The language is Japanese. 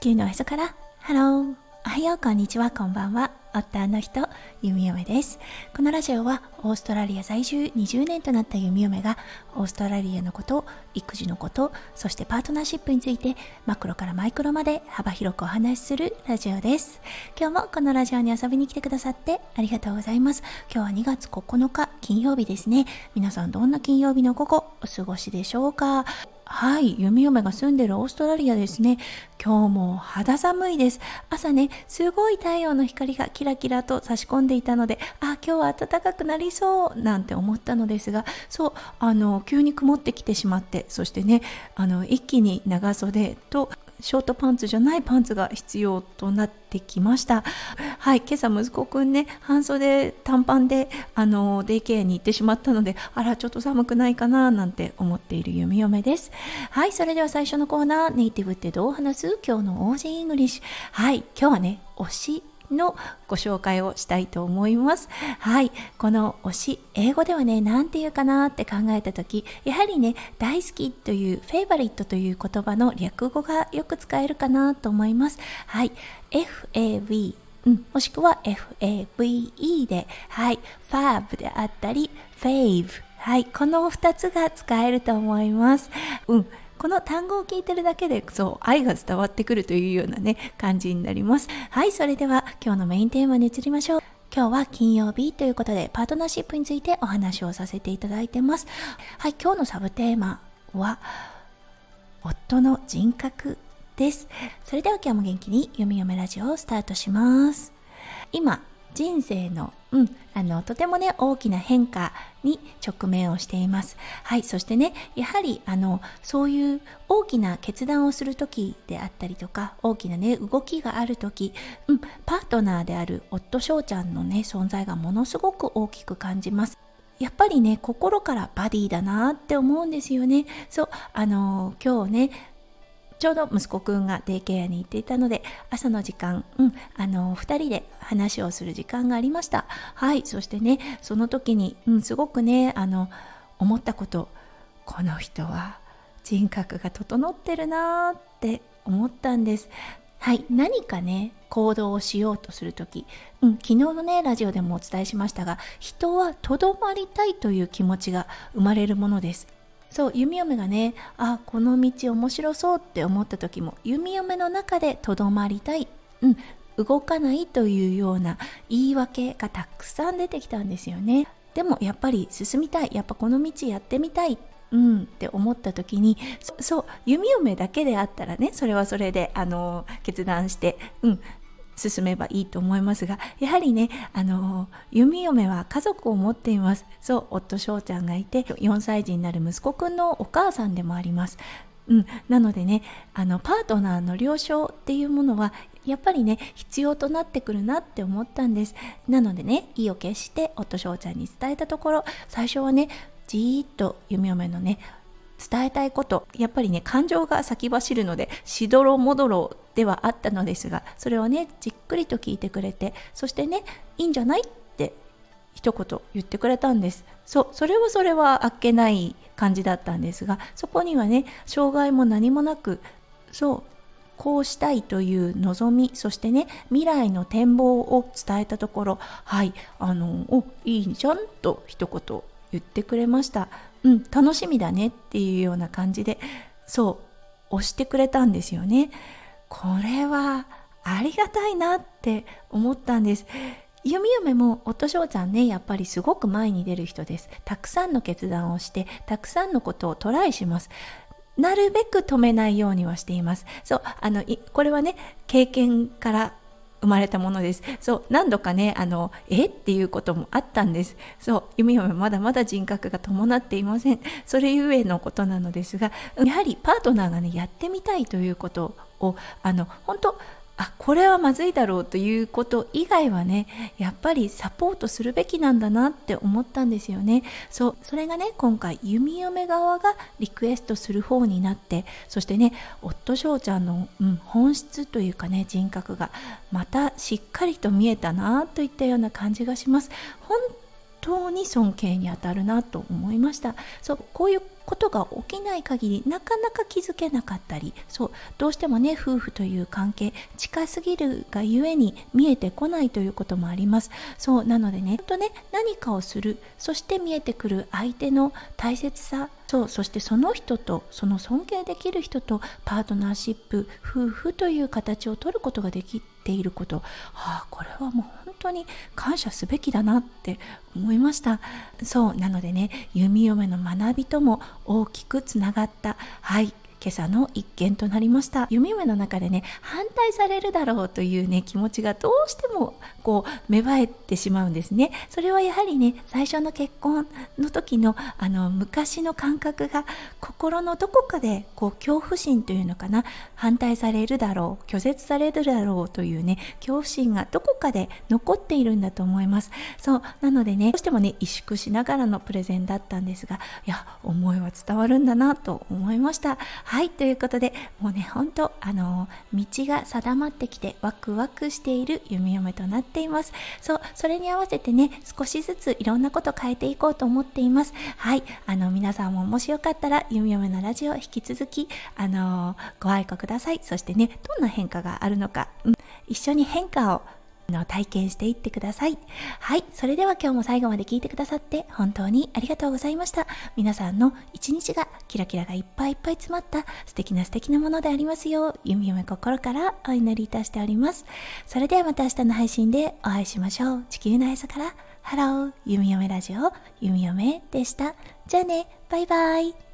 地球のへそから。ハローおはよう。こんにちは。こんばんは。夫の人弓嫁です。このラジオはオーストラリア在住20年となった弓嫁がオーストラリアのこと育児のことそしてパートナーシップについてマクロからマイクロまで幅広くお話しするラジオです。今日もこのラジオに遊びに来てくださってありがとうございます。今日は2月9日金曜日ですね。皆さんどんな金曜日の午後お過ごしでしょうか？はい、弓嫁が住んでるオーストラリアですね。今日も肌寒いです。朝ね、すごい太陽の光がキラキラと差し込んでいたので、あ、今日は暖かくなりそうなんて思ったのですが、そう、あの、急に曇ってきてしまって、そしてね、あの、一気に長袖とショートパンツじゃないパンツが必要となってきました。はい今朝息子くんね半袖短パンであのデイケアに行ってしまったのであらちょっと寒くないかななんて思っている弓嫁です。はいそれでは最初のコーナーネイティブってどう話す？今日の Aussie English。はい今日はね推しのご紹介をしたいと思います。はい。この推し、英語ではね、何て言うかなって考えた時、やはりね、大好きという、 favourite という言葉の略語がよく使えるかなと思います。はい。FAV うん、もしくは FAVE で、はい、 fav であったり、fave。はい、この2つが使えると思います。うん、この単語を聞いてるだけでそう愛が伝わってくるというようなね感じになります。はいそれでは今日のメインテーマに移りましょう。今日は金曜日ということでパートナーシップについてお話をさせていただいてます。はい今日のサブテーマは夫の人格です。それでは今日も元気に読み読めラジオをスタートします。今人生のうん、あのとてもね大きな変化に直面をしています。はい、そしてねやはりあのそういう大きな決断をする時であったりとか大きなね動きがある時、うん、パートナーである夫翔ちゃんのね存在がものすごく大きく感じます。やっぱりね心からバディだなって思うんですよね。そうあの今日ねちょうど息子くんがデイケアに行っていたので朝の時間、うん、あの2人で話をする時間がありました。はいそしてねその時に、うん、すごくねあの思ったことこの人は人格が整ってるなーって思ったんです。はい何かね行動をしようとする時、うん、昨日のねラジオでもお伝えしましたが人はとどまりたいという気持ちが生まれるものです。そう弓嫁がねあこの道面白そうって思った時も弓嫁の中でとどまりたい、うん、動かないというような言い訳がたくさん出てきたんですよね。でもやっぱり進みたい。やっぱこの道やってみたい。うんって思った時にそう弓嫁だけであったらねそれはそれであの決断してうん進めばいいと思いますがやはりねあの弓嫁は家族を持っています。そう夫翔ちゃんがいて4歳児になる息子くんのお母さんでもあります。うん、なのでねあのパートナーの了承っていうものはやっぱりね必要となってくるなって思ったんです。なのでね意を決して夫翔ちゃんに伝えたところ最初はねじーっと弓嫁のね伝えたいことやっぱりね感情が先走るのでしどろもどろではあったのですがそれをねじっくりと聞いてくれてそしてねいいんじゃないって一言言ってくれたんです。そうそれはそれはあっけない感じだったんですがそこにはね障害も何もなくそうこうしたいという望みそしてね未来の展望を伝えたところはいあのおいいじゃんと一言言ってくれました。うん楽しみだねっていうような感じでそう押してくれたんですよね。これはありがたいなって思ったんです。弓嫁も夫翔ちゃんねやっぱりすごく前に出る人です。たくさんの決断をしてたくさんのことをトライします。なるべく止めないようにはしています。そうあのこれはね経験から生まれたものです。そう、何度かね、あの、えっていうこともあったんです。そう、弓嫁まだまだ人格が伴っていません。それゆえのことなのですが、やはりパートナーがね、やってみたいということを、あの、本当あこれはまずいだろうということ以外はねやっぱりサポートするべきなんだなって思ったんですよね。そうそれがね今回弓嫁側がリクエストする方になってそしてね夫翔ちゃんの、うん、本質というかね人格がまたしっかりと見えたなといったような感じがします。本当に尊敬にあたるなと思いました。そうこういうことが起きない限りなかなか気づけなかったりそうどうしてもね夫婦という関係近すぎるがゆえに見えてこないということもあります。そうなのでねとね何かをするそして見えてくる相手の大切さそうそしてその人とその尊敬できる人とパートナーシップ夫婦という形を取ることができていること、はあ、これはもう当に感謝すべきだなって思いました。そうなのでね弓嫁の学びとも大きくつながった。はい。今朝の一件となりました。弓嫁の中でね反対されるだろうというね気持ちがどうしてもこう芽生えてしまうんですね。それはやはりね最初の結婚の時のあの昔の感覚が心のどこかでこう恐怖心というのかな反対されるだろう拒絶されるだろうというね恐怖心がどこかで残っているんだと思います。そうなのでねどうしてもね萎縮しながらのプレゼンだったんですがいや思いは伝わるんだなと思いました。はいということでもうね本当あの道が定まってきてワクワクしている弓嫁となっています。そうそれに合わせてね少しずついろんなこと変えていこうと思っています。はいあの皆さんももしよかったら弓嫁のラジオ引き続きあのご愛顧ください。そしてねどんな変化があるのか、うん、一緒に変化をの体験していってください。はい。それでは今日も最後まで聞いてくださって本当にありがとうございました。皆さんの一日がキラキラがいっぱいいっぱい詰まった素敵な素敵なものでありますよう、ゆみゆめ心からお祈りいたしております。それではまた明日の配信でお会いしましょう。地球のへそから、ハロー、ゆみよめラジオ、ゆみよめでした。じゃあね、バイバイ。